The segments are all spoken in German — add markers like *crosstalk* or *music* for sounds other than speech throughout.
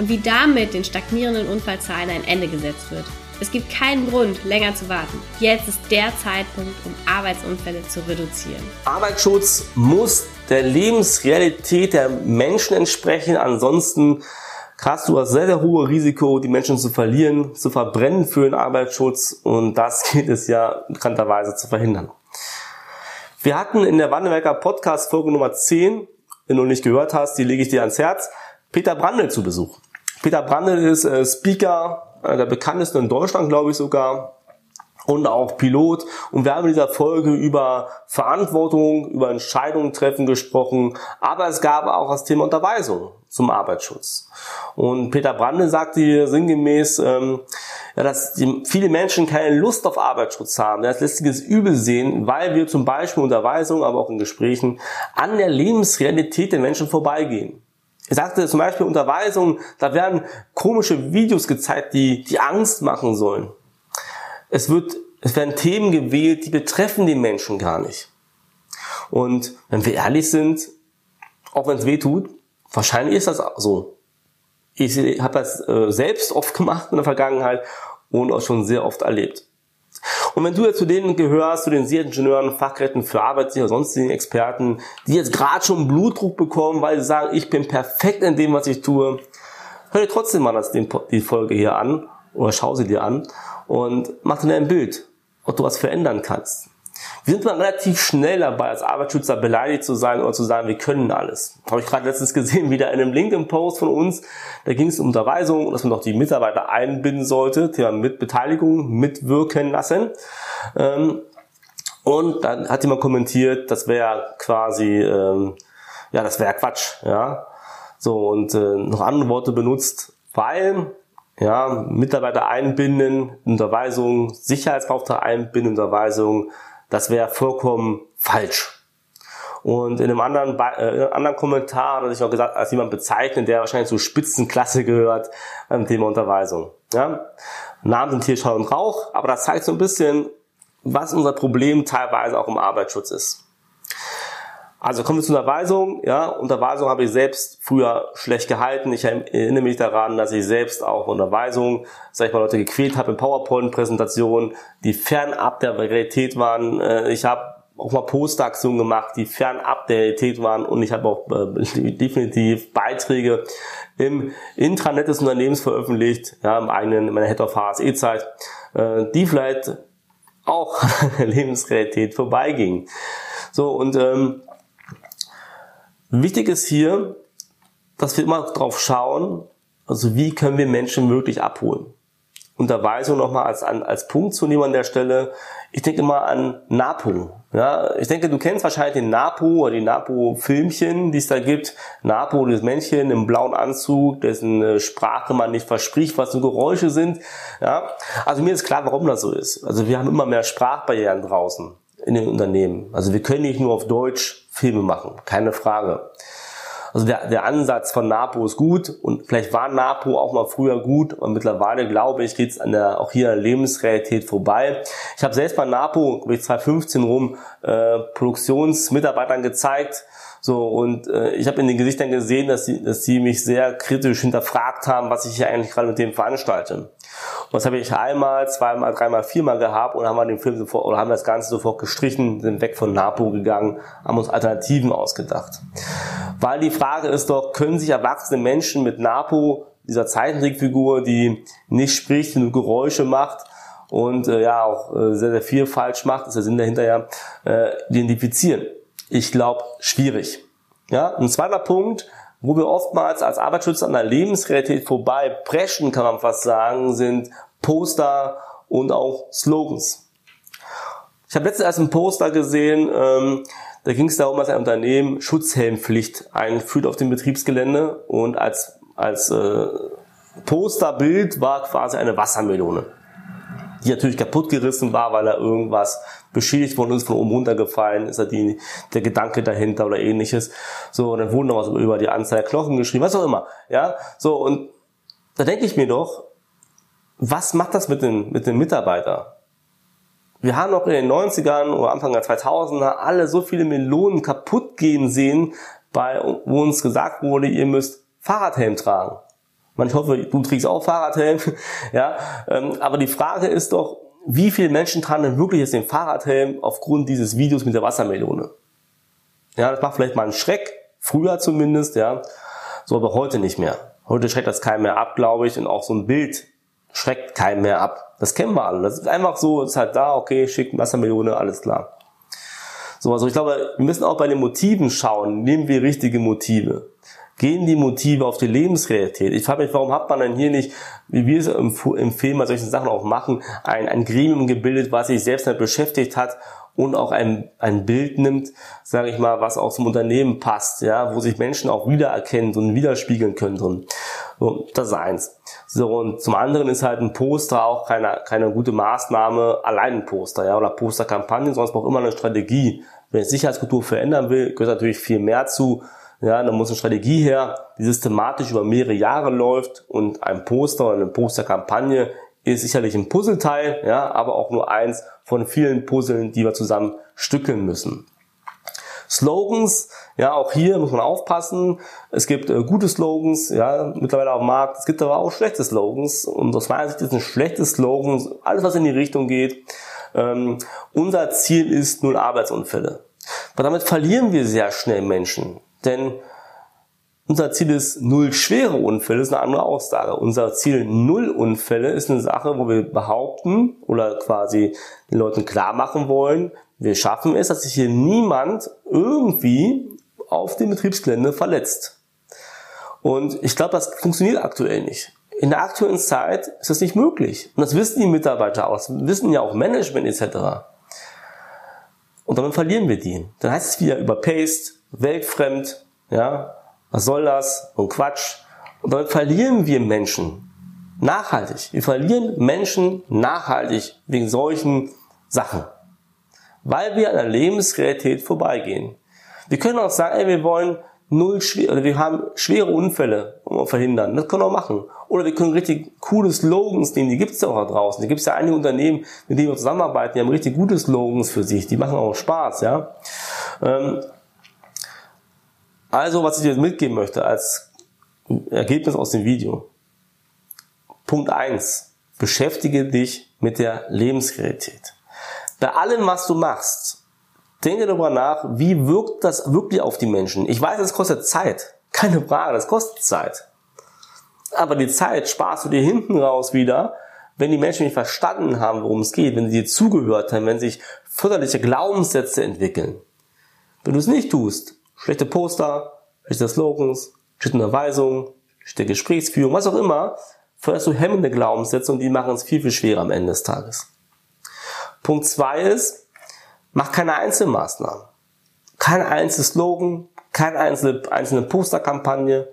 und wie damit den stagnierenden Unfallzahlen ein Ende gesetzt wird. Es gibt keinen Grund, länger zu warten. Jetzt ist der Zeitpunkt, um Arbeitsunfälle zu reduzieren. Arbeitsschutz muss der Lebensrealität der Menschen entsprechen. Ansonsten hast du das sehr, sehr hohe Risiko, die Menschen zu verlieren, zu verbrennen für den Arbeitsschutz. Und das geht es ja bekannterweise zu verhindern. Wir hatten in der Wandelwerker Podcast Folge Nummer 10, wenn du nicht gehört hast, die lege ich dir ans Herz, Peter Brandl zu Besuch. Peter Brandl ist äh, Speaker, äh, der bekannteste in Deutschland, glaube ich sogar, und auch Pilot. Und wir haben in dieser Folge über Verantwortung, über Entscheidungen treffen gesprochen, aber es gab auch das Thema Unterweisung zum Arbeitsschutz. Und Peter Brandl sagte hier sinngemäß, ähm, ja, dass die, viele Menschen keine Lust auf Arbeitsschutz haben, das lästiges Übel sehen, weil wir zum Beispiel Unterweisung, aber auch in Gesprächen an der Lebensrealität der Menschen vorbeigehen. Er sagte zum Beispiel Unterweisung, da werden komische Videos gezeigt, die, die Angst machen sollen. Es wird, es werden Themen gewählt, die betreffen die Menschen gar nicht. Und wenn wir ehrlich sind, auch wenn es weh tut, wahrscheinlich ist das so. Ich habe das äh, selbst oft *laughs* gemacht in der Vergangenheit und auch schon sehr oft erlebt. Und wenn du jetzt zu denen gehörst, zu den Sicherheitsingenieuren, Fachkräften für Arbeitssicher, sonstigen Experten, die jetzt gerade schon Blutdruck bekommen, weil sie sagen, ich bin perfekt in dem, was ich tue, hör dir trotzdem mal das, die Folge hier an oder schau sie dir an und mach dir ein Bild, ob du was verändern kannst. Wir sind mal relativ schnell dabei, als Arbeitsschützer beleidigt zu sein oder zu sagen, wir können alles. Habe ich gerade letztens gesehen, *laughs* wieder in einem LinkedIn-Post von uns, da ging es um Unterweisung dass man doch die Mitarbeiter einbinden sollte, Thema Mitbeteiligung, mitwirken lassen. Ähm, und dann hat jemand kommentiert, das wäre quasi, ähm, ja, das wäre Quatsch, ja. So, und äh, noch andere Worte benutzt, weil ja, Mitarbeiter einbinden, Unterweisung, Sicherheitsbeauftragte einbinden, Unterweisung, das wäre vollkommen falsch. Und in einem anderen, äh, in einem anderen Kommentar hat sich auch gesagt, als jemand bezeichnet, der wahrscheinlich zur Spitzenklasse gehört beim Thema Unterweisung. Ja? Namen sind hier Schall und Rauch, aber das zeigt so ein bisschen, was unser Problem teilweise auch im Arbeitsschutz ist. Also kommen wir zur Unterweisung. Ja, Unterweisung habe ich selbst früher schlecht gehalten. Ich erinnere mich daran, dass ich selbst auch Unterweisung, sag ich mal, Leute gequält habe in PowerPoint-Präsentationen, die fernab der Realität waren. Äh, ich habe auch mal Postaktionen gemacht, die fernab der Realität waren und ich habe auch äh, *laughs* definitiv Beiträge im Intranet des Unternehmens veröffentlicht, ja, im eigenen, in meiner Head of HSE-Zeit, äh, die vielleicht auch an *laughs* der Lebensrealität vorbeigingen. So, und ähm, Wichtig ist hier, dass wir immer drauf schauen, also wie können wir Menschen wirklich abholen. Unterweisung nochmal als, als Punkt zu nehmen an der Stelle. Ich denke immer an NAPO. Ja, ich denke, du kennst wahrscheinlich den NAPO oder die NAPO-Filmchen, die es da gibt. NAPO, das Männchen im blauen Anzug, dessen äh, Sprache man nicht verspricht, was so Geräusche sind. Ja, also mir ist klar, warum das so ist. Also wir haben immer mehr Sprachbarrieren draußen in den Unternehmen. Also wir können nicht nur auf Deutsch Filme machen, keine Frage. Also der, der Ansatz von NAPO ist gut und vielleicht war NAPO auch mal früher gut und mittlerweile glaube ich geht es an der auch hier an der Lebensrealität vorbei. Ich habe selbst bei NAPO, ich 2015 rum, äh, Produktionsmitarbeitern gezeigt, so, und äh, ich habe in den Gesichtern gesehen, dass sie, dass sie mich sehr kritisch hinterfragt haben, was ich hier eigentlich gerade mit dem veranstalte. Und das habe ich einmal, zweimal, dreimal, viermal gehabt und haben wir den Film sofort oder haben das Ganze sofort gestrichen, sind weg von NAPO gegangen, haben uns Alternativen ausgedacht. Weil die Frage ist doch, können sich erwachsene Menschen mit NAPO, dieser Zeichentrickfigur, die nicht spricht, nur Geräusche macht, und äh, ja auch äh, sehr, sehr viel falsch macht, ist der Sinn dahinter ja, äh, identifizieren. Ich glaube, schwierig. Ja, ein zweiter Punkt, wo wir oftmals als Arbeitsschützer an der Lebensrealität vorbei preschen, kann man fast sagen, sind Poster und auch Slogans. Ich habe letztens erst ein Poster gesehen, ähm, da ging es darum, dass ein Unternehmen Schutzhelmpflicht einführt auf dem Betriebsgelände und als, als äh, Posterbild war quasi eine Wassermelone, die natürlich kaputt gerissen war, weil da irgendwas beschädigt worden ist, von oben runtergefallen, ist da die, der Gedanke dahinter oder ähnliches. So, und dann wurden noch was über die Anzahl der Knochen geschrieben, was auch immer. Ja, so, und da denke ich mir doch, was macht das mit den, mit den Mitarbeitern? Wir haben noch in den 90ern oder Anfang der 2000er alle so viele Melonen kaputt gehen sehen, bei, wo uns gesagt wurde, ihr müsst Fahrradhelm tragen. Ich hoffe, du trägst auch Fahrradhelm. *laughs* ja, ähm, aber die Frage ist doch, wie viele Menschen tragen denn wirklich jetzt den Fahrradhelm aufgrund dieses Videos mit der Wassermelone? Ja, das macht vielleicht mal einen Schreck, früher zumindest, ja, so aber heute nicht mehr. Heute schreckt das keinen mehr ab, glaube ich, und auch so ein Bild schreckt keinen mehr ab. Das kennen wir alle. Das ist einfach so, ist halt da, okay, schickt Wassermelone, alles klar. So, also ich glaube, wir müssen auch bei den Motiven schauen. Nehmen wir richtige Motive? Gehen die Motive auf die Lebensrealität? Ich frage mich, warum hat man denn hier nicht, wie wir es im, im Film bei solchen Sachen auch machen, ein, ein Gremium gebildet, was sich selbst damit beschäftigt hat und auch ein, ein Bild nimmt, sage ich mal, was auch zum Unternehmen passt, ja, wo sich Menschen auch wiedererkennen und widerspiegeln können drin. So, das ist eins. So, und zum anderen ist halt ein Poster auch keine, keine gute Maßnahme, allein ein Poster, ja, oder Posterkampagnen, es braucht immer eine Strategie. Wenn ich Sicherheitskultur verändern will, gehört natürlich viel mehr zu, ja, da muss eine Strategie her, die systematisch über mehrere Jahre läuft und ein Poster oder eine Posterkampagne ist sicherlich ein Puzzleteil, ja, aber auch nur eins von vielen Puzzeln, die wir zusammen stückeln müssen. Slogans, ja, auch hier muss man aufpassen. Es gibt äh, gute Slogans, ja, mittlerweile auf dem Markt. Es gibt aber auch schlechte Slogans. Und aus meiner Sicht ist ein schlechtes Slogan alles, was in die Richtung geht. Ähm, unser Ziel ist null Arbeitsunfälle. Aber damit verlieren wir sehr schnell Menschen. Denn unser Ziel ist null schwere Unfälle, ist eine andere Aussage. Unser Ziel null Unfälle ist eine Sache, wo wir behaupten oder quasi den Leuten klar machen wollen, wir schaffen es, dass sich hier niemand irgendwie auf dem Betriebsgelände verletzt. Und ich glaube, das funktioniert aktuell nicht. In der aktuellen Zeit ist das nicht möglich. Und das wissen die Mitarbeiter aus, wissen ja auch Management etc. Und damit verlieren wir die. Dann heißt es wieder überpaced, weltfremd, ja, was soll das und Quatsch. Und damit verlieren wir Menschen nachhaltig. Wir verlieren Menschen nachhaltig wegen solchen Sachen. Weil wir an der Lebensrealität vorbeigehen. Wir können auch sagen, ey, wir wollen null schwer, oder wir haben schwere Unfälle verhindern. Das können wir auch machen. Oder wir können richtig coole Slogans nehmen, die gibt's ja auch da draußen. Die gibt's ja einige Unternehmen, mit denen wir zusammenarbeiten, die haben richtig gute Slogans für sich, die machen auch Spaß, ja. Ähm, also, was ich dir mitgeben möchte als Ergebnis aus dem Video. Punkt eins: Beschäftige dich mit der Lebensrealität. Bei allem, was du machst, denke darüber nach, wie wirkt das wirklich auf die Menschen. Ich weiß, es kostet Zeit. Keine Frage, das kostet Zeit. Aber die Zeit sparst du dir hinten raus wieder, wenn die Menschen nicht verstanden haben, worum es geht, wenn sie dir zugehört haben, wenn sich förderliche Glaubenssätze entwickeln. Wenn du es nicht tust, schlechte Poster, schlechte Slogans, schlechte Unterweisung, schlechte Gesprächsführung, was auch immer, förderst du hemmende Glaubenssätze und die machen es viel, viel schwerer am Ende des Tages. Punkt zwei ist, mach keine Einzelmaßnahmen. Kein einzelnes Slogan, keine einzelne, einzelne Posterkampagne.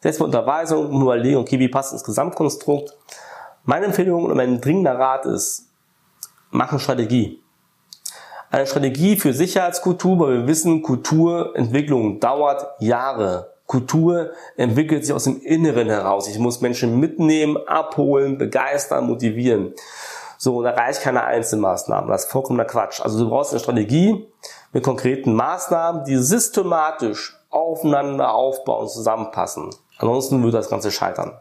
Setz mal Unterweisung und überlegen, okay, wie passt ins Gesamtkonstrukt. Meine Empfehlung und mein dringender Rat ist, mach eine Strategie eine Strategie für Sicherheitskultur, weil wir wissen, Kulturentwicklung dauert Jahre. Kultur entwickelt sich aus dem Inneren heraus. Ich muss Menschen mitnehmen, abholen, begeistern, motivieren. So, da reicht keine Einzelmaßnahmen. Das ist vollkommener Quatsch. Also du brauchst eine Strategie mit konkreten Maßnahmen, die systematisch aufeinander aufbauen und zusammenpassen. Ansonsten wird das Ganze scheitern.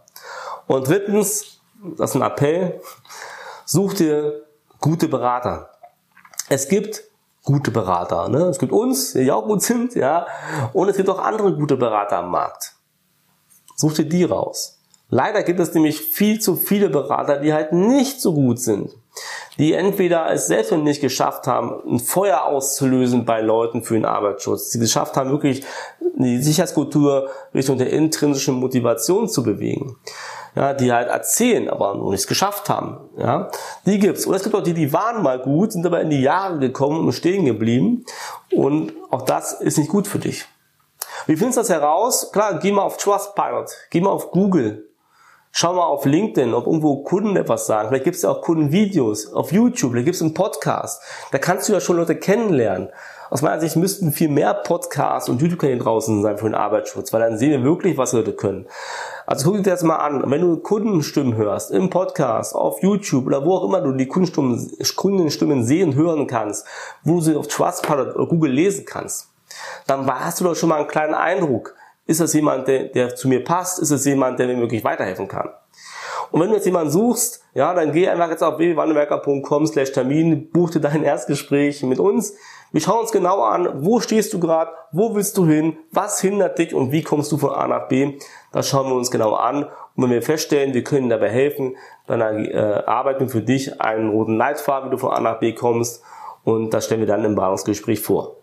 Und drittens, das ist ein Appell, such dir gute Berater es gibt gute Berater. Ne? Es gibt uns, die auch gut sind, ja, und es gibt auch andere gute Berater am Markt. Such dir die raus. Leider gibt es nämlich viel zu viele Berater, die halt nicht so gut sind. Die entweder es selbst noch nicht geschafft haben, ein Feuer auszulösen bei Leuten für den Arbeitsschutz. Die geschafft haben, wirklich die Sicherheitskultur Richtung der intrinsischen Motivation zu bewegen ja, die halt erzählen, aber noch nichts geschafft haben. Ja, die gibt's. Und es gibt auch die, die waren mal gut, sind aber in die Jahre gekommen und stehen geblieben. Und auch das ist nicht gut für dich. Wie findest du das heraus? Klar, geh mal auf Trustpilot, geh mal auf Google. Schau mal auf LinkedIn, ob irgendwo Kunden etwas sagen. Vielleicht gibt es ja auch Kundenvideos auf YouTube, vielleicht gibt es einen Podcast. Da kannst du ja schon Leute kennenlernen. Aus meiner Sicht müssten viel mehr Podcasts und YouTube-Kanäle draußen sein für den Arbeitsschutz, weil dann sehen wir wirklich, was Leute können. Also guck dir das mal an. Wenn du Kundenstimmen hörst, im Podcast, auf YouTube oder wo auch immer du die Kundenstimmen, Kundenstimmen sehen, hören kannst, wo du sie auf Trustpilot oder Google lesen kannst, dann hast du doch schon mal einen kleinen Eindruck. Ist das jemand, der, der zu mir passt? Ist es jemand, der mir wirklich weiterhelfen kann? Und wenn du jetzt jemanden suchst, ja, dann geh einfach jetzt auf www.wandelwerker.com slash Termin, buch dir dein *laughs* Erstgespräch mit uns. Wir schauen uns genau an, wo stehst du gerade, wo willst du hin, was hindert dich und wie kommst du von A nach B. Das schauen wir uns genau an. Und wenn wir feststellen, wir können dabei helfen, dann äh, arbeiten wir für dich einen roten Leitfaden, wie du von A nach B kommst. Und das stellen wir dann im Beratungsgespräch vor.